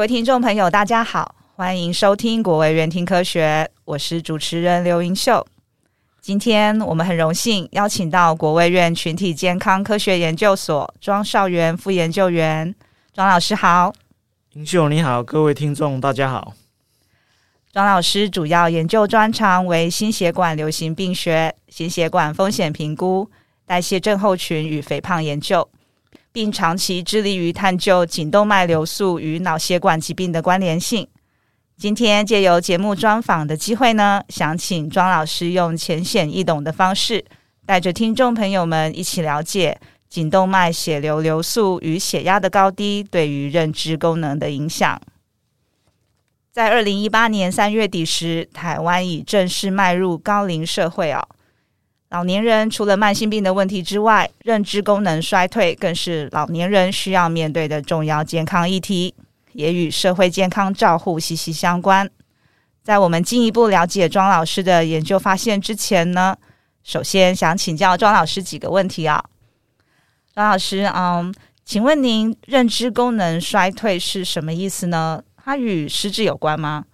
各位听众朋友，大家好，欢迎收听国卫院听科学，我是主持人刘云秀。今天我们很荣幸邀请到国卫院群体健康科学研究所庄少元副研究员，庄老师好。云秀你好，各位听众大家好。庄老师主要研究专长为心血管流行病学、心血管风险评估、代谢症候群与肥胖研究。并长期致力于探究颈动脉流速与脑血管疾病的关联性。今天借由节目专访的机会呢，想请庄老师用浅显易懂的方式，带着听众朋友们一起了解颈动脉血流流速与血压的高低对于认知功能的影响。在二零一八年三月底时，台湾已正式迈入高龄社会哦。老年人除了慢性病的问题之外，认知功能衰退更是老年人需要面对的重要健康议题，也与社会健康照护息息相关。在我们进一步了解庄老师的研究发现之前呢，首先想请教庄老师几个问题啊。庄老师，嗯，请问您认知功能衰退是什么意思呢？它与失智有关吗？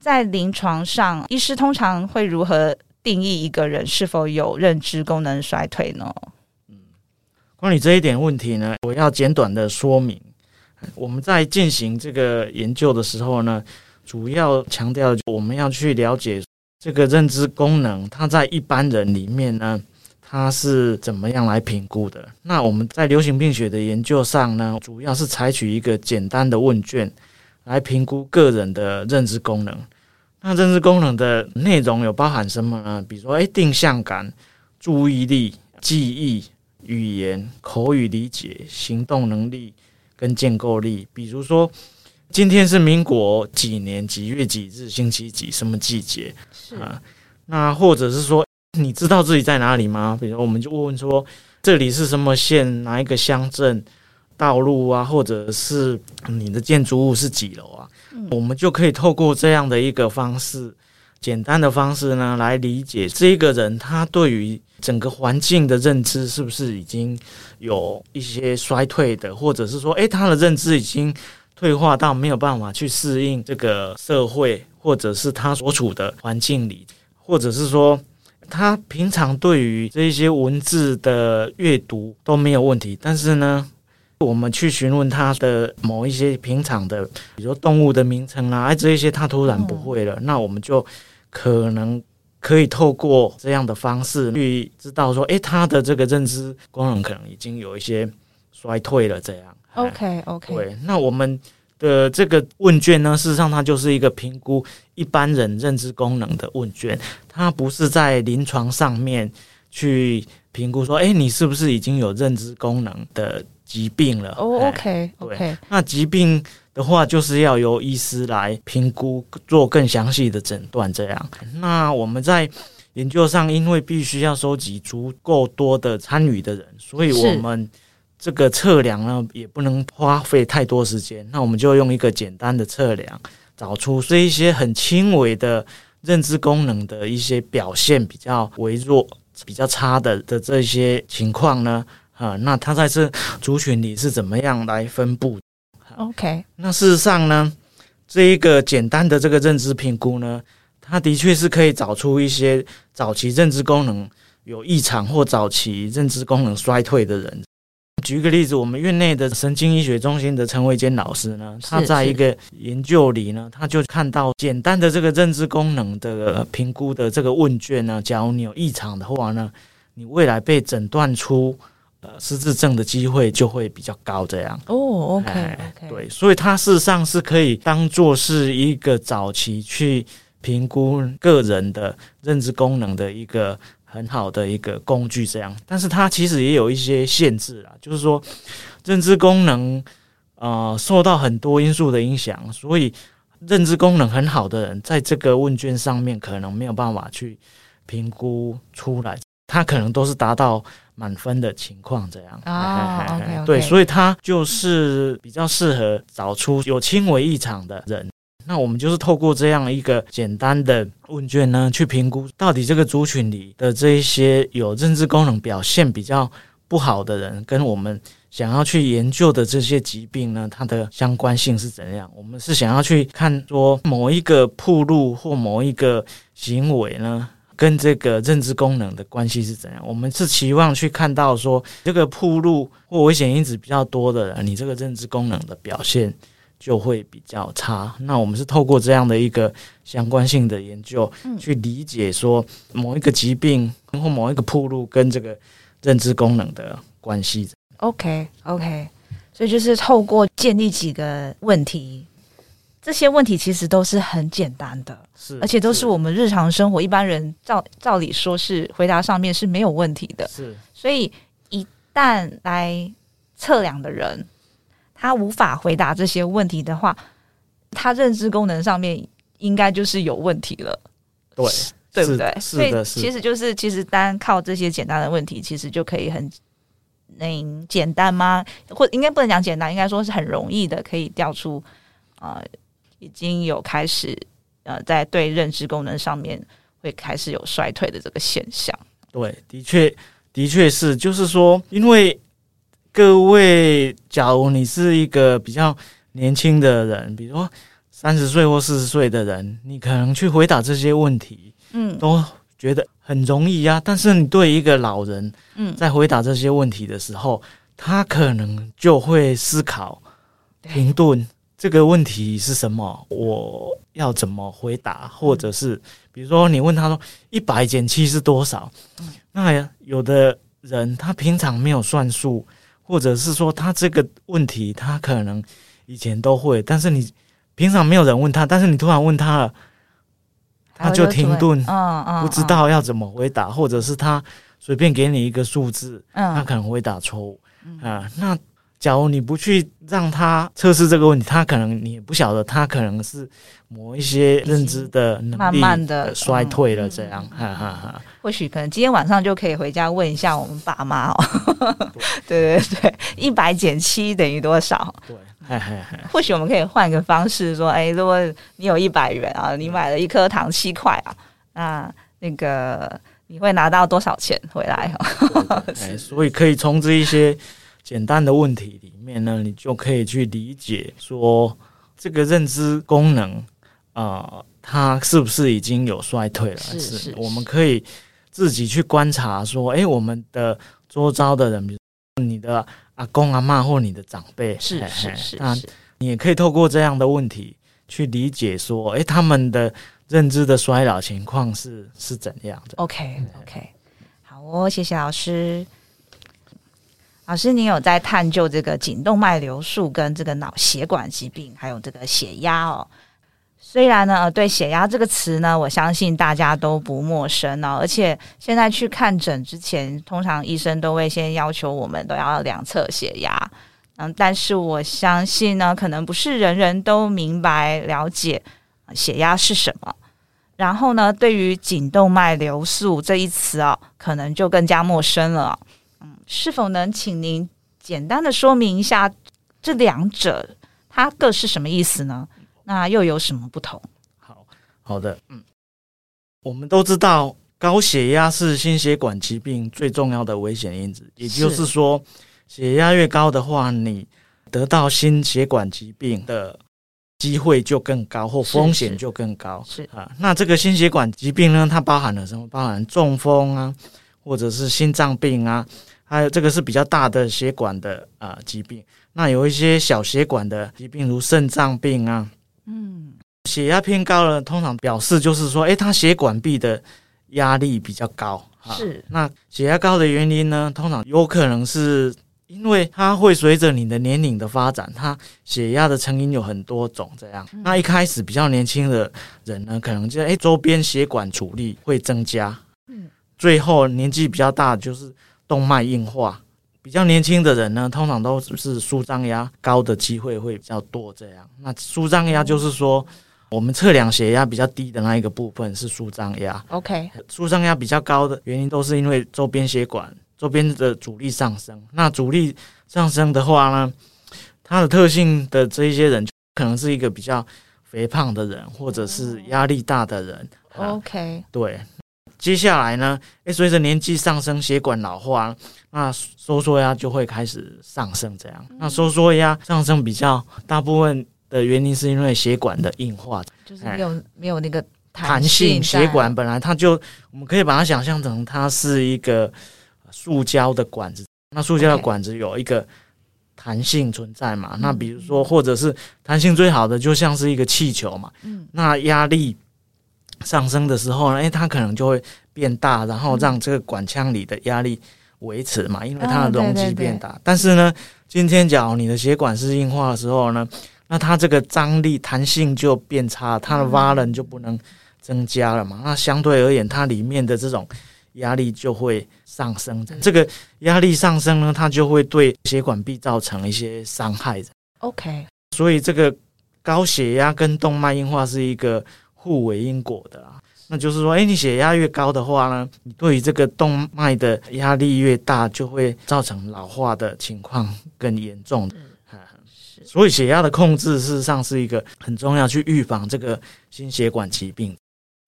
在临床上，医师通常会如何定义一个人是否有认知功能衰退呢？嗯，关于这一点问题呢，我要简短的说明。我们在进行这个研究的时候呢，主要强调我们要去了解这个认知功能，它在一般人里面呢，它是怎么样来评估的？那我们在流行病学的研究上呢，主要是采取一个简单的问卷来评估个人的认知功能。那认知功能的内容有包含什么呢？比如说，哎，定向感、注意力、记忆、语言、口语理解、行动能力跟建构力。比如说，今天是民国几年几月几日星期几什么季节？是啊。那或者是说，你知道自己在哪里吗？比如，我们就问问说，这里是什么县？哪一个乡镇？道路啊，或者是你的建筑物是几楼啊？我们就可以透过这样的一个方式，简单的方式呢，来理解这个人他对于整个环境的认知是不是已经有一些衰退的，或者是说，诶，他的认知已经退化到没有办法去适应这个社会，或者是他所处的环境里，或者是说，他平常对于这些文字的阅读都没有问题，但是呢，我们去询问他的某一些平常的，比如说动物的名称啊，哎，这一些他突然不会了，那我们就可能可以透过这样的方式去知道说，哎，他的这个认知功能可能已经有一些衰退了。这样，OK OK。对，那我们的这个问卷呢，事实上它就是一个评估一般人认知功能的问卷，它不是在临床上面去评估说，哎，你是不是已经有认知功能的。疾病了哦、oh，OK OK，那疾病的话，就是要由医师来评估，做更详细的诊断。这样，那我们在研究上，因为必须要收集足够多的参与的人，所以我们这个测量呢，也不能花费太多时间。那我们就用一个简单的测量，找出这一些很轻微的认知功能的一些表现比较微弱、比较差的的这些情况呢。啊，那它在这族群里是怎么样来分布？OK，那事实上呢，这一个简单的这个认知评估呢，它的确是可以找出一些早期认知功能有异常或早期认知功能衰退的人。举个例子，我们院内的神经医学中心的陈维坚老师呢，他在一个研究里呢，他就看到简单的这个认知功能的评估的这个问卷呢，假如你有异常的话呢，你未来被诊断出。呃，失智症的机会就会比较高，这样哦、okay, okay. 对，所以它事实上是可以当做是一个早期去评估个人的认知功能的一个很好的一个工具，这样。但是它其实也有一些限制啊，就是说认知功能呃受到很多因素的影响，所以认知功能很好的人在这个问卷上面可能没有办法去评估出来，他可能都是达到。满分的情况这样啊、oh, okay. 对，所以他就是比较适合找出有轻微异常的人。那我们就是透过这样一个简单的问卷呢，去评估到底这个族群里的这一些有认知功能表现比较不好的人，跟我们想要去研究的这些疾病呢，它的相关性是怎样？我们是想要去看说某一个铺路或某一个行为呢，跟这个认知功能的关系是怎样？我们是期望去看到说，这个铺路或危险因子比较多的人，你这个认知功能的表现就会比较差。那我们是透过这样的一个相关性的研究，去理解说某一个疾病或某一个铺路跟这个认知功能的关系。OK，OK，所以就是透过建立几个问题。这些问题其实都是很简单的，是，而且都是我们日常生活一般人照照理说是回答上面是没有问题的，是。所以一旦来测量的人，他无法回答这些问题的话，他认知功能上面应该就是有问题了，对，对不对？所以其实就是其实单靠这些简单的问题，其实就可以很那简单吗？或应该不能讲简单，应该说是很容易的，可以调出啊。呃已经有开始，呃，在对认知功能上面会开始有衰退的这个现象。对，的确，的确是，就是说，因为各位，假如你是一个比较年轻的人，比如说三十岁或四十岁的人，你可能去回答这些问题，嗯，都觉得很容易呀。但是你对一个老人，嗯，在回答这些问题的时候，他可能就会思考、停顿。这个问题是什么？我要怎么回答？或者是比如说，你问他说一百减七是多少？那有的人他平常没有算数，或者是说他这个问题他可能以前都会，但是你平常没有人问他，但是你突然问他了，他就停顿，不知道要怎么回答，或者是他随便给你一个数字，他可能会答错误啊，那。假如你不去让他测试这个问题，他可能你也不晓得，他可能是某一些认知的能力慢慢的衰退了，这样，哈哈哈。或许可能今天晚上就可以回家问一下我们爸妈哦。对对对，一百减七等于多少？对，嘿嘿嘿。或许我们可以换个方式说，哎，如果你有一百元啊，你买了一颗糖七块啊，那那个你会拿到多少钱回来？哎，所以可以从这一些。简单的问题里面呢，你就可以去理解说，这个认知功能啊、呃，它是不是已经有衰退了？是，我们可以自己去观察说，诶，我们的周遭的人，比如你的阿公阿嬷或你的长辈，是是是，那你也可以透过这样的问题去理解说，诶，他们的认知的衰老情况是是怎样的？OK OK，好哦，谢谢老师。老师，您有在探究这个颈动脉瘤束跟这个脑血管疾病，还有这个血压哦。虽然呢，对血压这个词呢，我相信大家都不陌生哦。而且现在去看诊之前，通常医生都会先要求我们都要量测血压。嗯，但是我相信呢，可能不是人人都明白了解血压是什么。然后呢，对于颈动脉瘤素这一词哦，可能就更加陌生了。是否能请您简单的说明一下这两者它各是什么意思呢？那又有什么不同？好好的，嗯，我们都知道高血压是心血管疾病最重要的危险因子，也就是说，血压越高的话，你得到心血管疾病的机会就更高，或风险就更高。是，啊，那这个心血管疾病呢，它包含了什么？包含中风啊，或者是心脏病啊。还有这个是比较大的血管的啊、呃、疾病，那有一些小血管的疾病，如肾脏病啊，嗯，血压偏高了，通常表示就是说，诶，它血管壁的压力比较高。是，那血压高的原因呢，通常有可能是因为它会随着你的年龄的发展，它血压的成因有很多种，这样。嗯、那一开始比较年轻的人呢，可能就诶周边血管阻力会增加，嗯，最后年纪比较大就是。动脉硬化，比较年轻的人呢，通常都是舒张压高的机会会比较多。这样，那舒张压就是说，我们测量血压比较低的那一个部分是舒张压。OK，舒张压比较高的原因都是因为周边血管周边的阻力上升。那阻力上升的话呢，它的特性的这一些人可能是一个比较肥胖的人，或者是压力大的人。OK，对。接下来呢，诶，随着年纪上升，血管老化，那收缩压就会开始上升。这样，那收缩压上升比较大部分的原因是因为血管的硬化，就是没有没有那个弹性。血管本来它就，我们可以把它想象成它是一个塑胶的管子，那塑胶的管子有一个弹性存在嘛？那比如说，或者是弹性最好的，就像是一个气球嘛。嗯，那压力。上升的时候呢，诶，它可能就会变大，然后让这个管腔里的压力维持嘛，因为它的容积变大。但是呢，今天假如你的血管是硬化的时候呢，那它这个张力弹性就变差，它的瓦楞就不能增加了嘛。那相对而言，它里面的这种压力就会上升。这个压力上升呢，它就会对血管壁造成一些伤害。OK，所以这个高血压跟动脉硬化是一个。互为因果的啊，那就是说，诶，你血压越高的话呢，你对于这个动脉的压力越大，就会造成老化的情况更严重的。嗯，是。所以血压的控制事实上是一个很重要，去预防这个心血管疾病。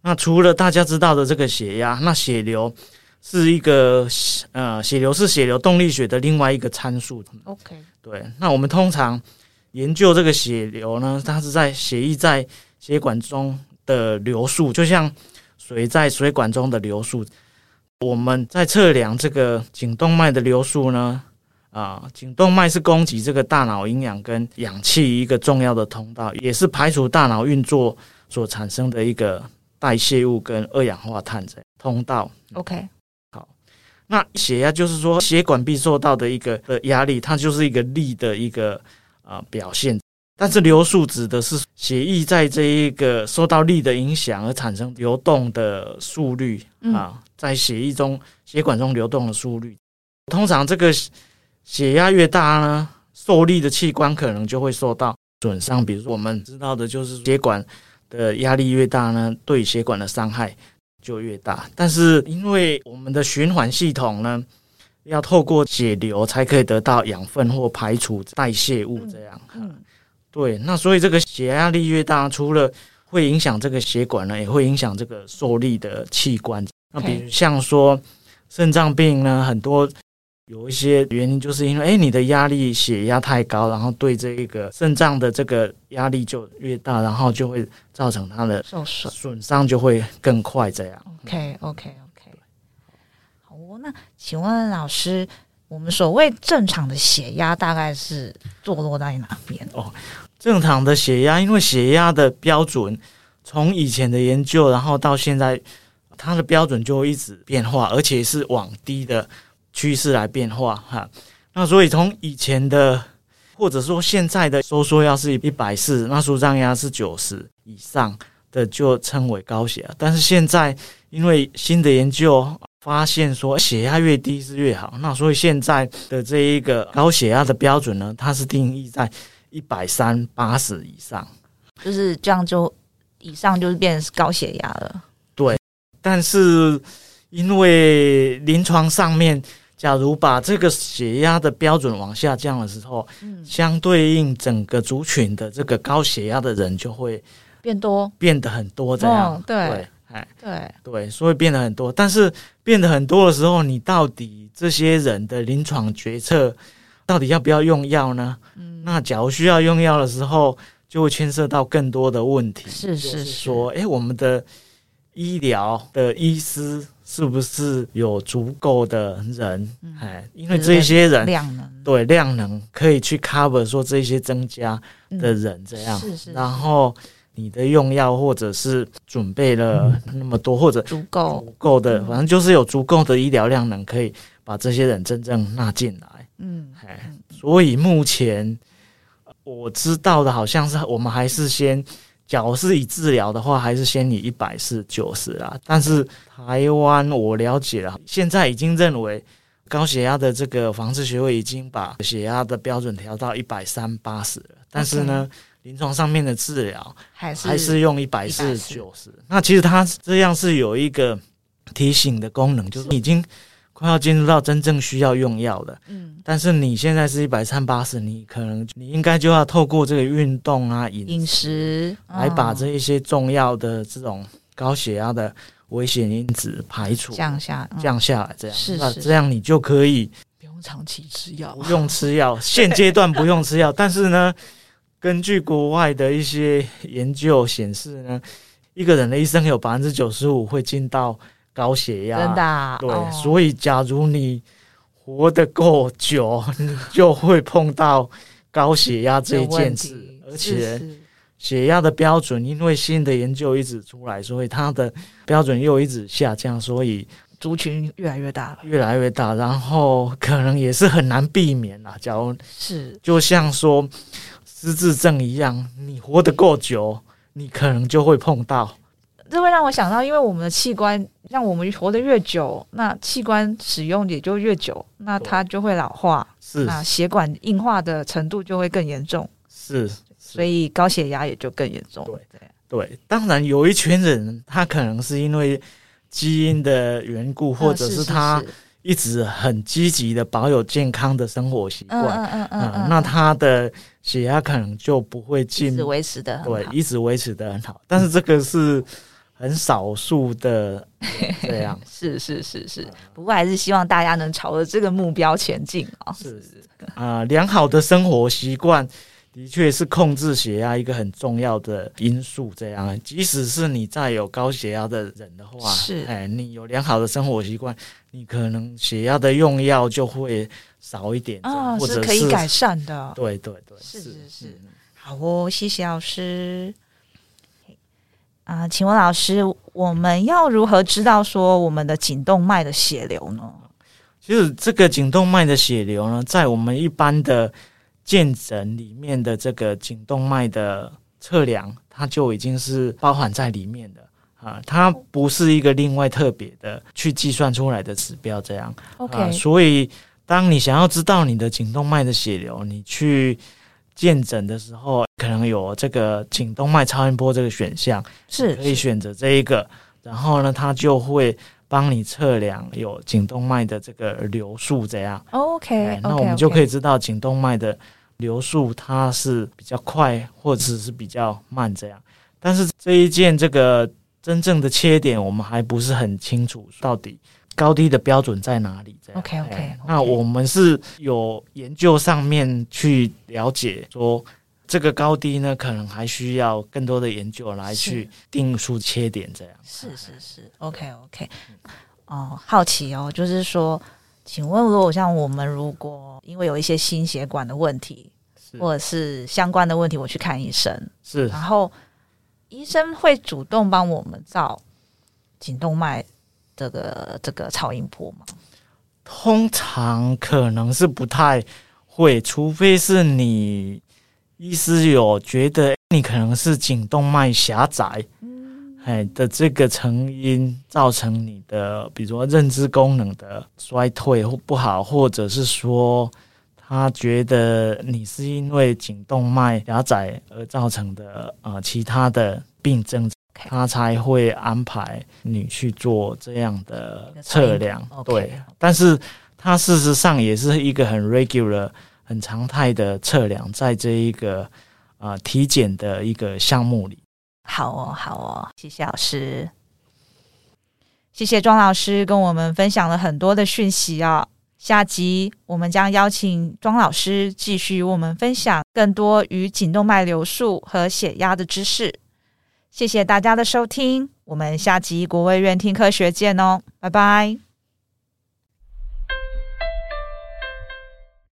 那除了大家知道的这个血压，那血流是一个呃，血流是血流动力学的另外一个参数。OK，对。那我们通常研究这个血流呢，它是在血液在血管中。的流速就像水在水管中的流速，我们在测量这个颈动脉的流速呢，啊，颈动脉是供给这个大脑营养跟氧气一个重要的通道，也是排除大脑运作所产生的一个代谢物跟二氧化碳的通道。OK，好，那血压就是说血管壁受到的一个的压力，它就是一个力的一个啊表现。但是流速指的是血液在这一个受到力的影响而产生流动的速率啊，在血液中血管中流动的速率。通常这个血压越大呢，受力的器官可能就会受到损伤。比如说我们知道的就是血管的压力越大呢，对血管的伤害就越大。但是因为我们的循环系统呢，要透过血流才可以得到养分或排除代谢物，这样。嗯。对，那所以这个血压力越大，除了会影响这个血管呢，也会影响这个受力的器官。那比如像说肾脏病呢，很多有一些原因，就是因为哎，你的压力血压太高，然后对这个肾脏的这个压力就越大，然后就会造成它的受损，损伤就会更快。这样。OK OK OK。好，那请问老师，我们所谓正常的血压大概是坐落在哪边？哦。正常的血压，因为血压的标准从以前的研究，然后到现在，它的标准就一直变化，而且是往低的趋势来变化哈。那所以从以前的，或者说现在的收缩压是一百四，那舒张压是九十以上的，就称为高血压。但是现在因为新的研究发现说，血压越低是越好，那所以现在的这一个高血压的标准呢，它是定义在。一百三八十以上，就是这样，就以上就是变成高血压了。对，但是因为临床上面，假如把这个血压的标准往下降的时候，嗯，相对应整个族群的这个高血压的人就会变多，变得很多这样。哦、对，哎，对对，对，所以变得很多。但是变得很多的时候，你到底这些人的临床决策？到底要不要用药呢？嗯，那假如需要用药的时候，就会牵涉到更多的问题。是是是，说，哎，我们的医疗的医师是不是有足够的人？哎，因为这些人量能对量能可以去 cover 说这些增加的人这样。是是。然后你的用药或者是准备了那么多，或者足够足够的，反正就是有足够的医疗量能，可以把这些人真正纳进来。嗯，哎，所以目前我知道的好像是我们还是先，假如是以治疗的话，还是先以一百四九十啦。但是台湾我了解了，现在已经认为高血压的这个防治学会已经把血压的标准调到一百三八十了。但是呢，临床上面的治疗还是还是用一百四九十。那其实它这样是有一个提醒的功能，就是已经。快要进入到真正需要用药的，嗯，但是你现在是一百三八十，你可能你应该就要透过这个运动啊、饮饮食来把这一些重要的这种高血压的危险因子排除降下降下来，这样。是那这样你就可以不用长期吃药，不用吃药，现阶段不用吃药。但是呢，根据国外的一些研究显示呢，一个人的一生有百分之九十五会进到高血压，真的啊？对，哦，所以假如你活得够久，你就会碰到高血压这一件事，而且血压的标准，因为新的研究一直出来，所以它的标准又一直下降，所以族群越来越大，越来越大，然后可能也是很难避免啦。假如是就像说失智症一样，你活得够久，你可能就会碰到。这会让我想到，因为我们的器官，让我们活得越久，那器官使用也就越久，那它就会老化，是。那血管硬化的程度就会更严重，是，是。所以高血压也就更严重。对对。对，当然有一群人，他可能是因为基因的缘故，或者是他一直很积极的保有健康的生活习惯，嗯嗯嗯嗯，那他的血压可能就不会进，一直维持的对，一直维持的很好，但是这个是。很少数的 这样，是是是是，不过还是希望大家能朝着这个目标前进啊！是是啊、呃，良好的生活习惯的确是控制血压一个很重要的因素。这样，即使是你再有高血压的人的话，是哎，你有良好的生活习惯，你可能血压的用药就会少一点啊，或者是可以改善的。对对对，是是是，好哦，谢谢老师。啊、呃，请问老师，我们要如何知道说我们的颈动脉的血流呢？其实这个颈动脉的血流呢，在我们一般的健诊里面的这个颈动脉的测量，它就已经是包含在里面的啊，它不是一个另外特别的去计算出来的指标这样。OK，、啊、所以当你想要知道你的颈动脉的血流，你去。健诊的时候，可能有这个颈动脉超音波这个选项，是可以选择这一个，然后呢，它就会帮你测量有颈动脉的这个流速，这样。OK，那我们就可以知道颈动脉的流速它是比较快，或者是比较慢这样。但是这一件这个真正的切点，我们还不是很清楚到底。高低的标准在哪里？这样 OK OK，那我们是有研究上面去了解说，这个高低呢，可能还需要更多的研究来去定出切点。这样是是是，OK OK。哦，好奇哦，就是说，请问如果像我们如果因为有一些心血管的问题，或者是相关的问题，我去看医生，是，然后医生会主动帮我们照颈动脉。这个这个超音波吗？通常可能是不太会，除非是你医师有觉得你可能是颈动脉狭窄，嗯，哎的这个成因造成你的，比如说认知功能的衰退或不好，或者是说他觉得你是因为颈动脉狭窄而造成的呃其他的病症。他才会安排你去做这样的测量，对。但是，它事实上也是一个很 regular、很常态的测量，在这一个啊、呃、体检的一个项目里。好哦，好哦，谢谢老师，谢谢庄老师跟我们分享了很多的讯息啊。下集我们将邀请庄老师继续与我们分享更多与颈动脉流速和血压的知识。谢谢大家的收听，我们下集国卫院听科学见哦，拜拜。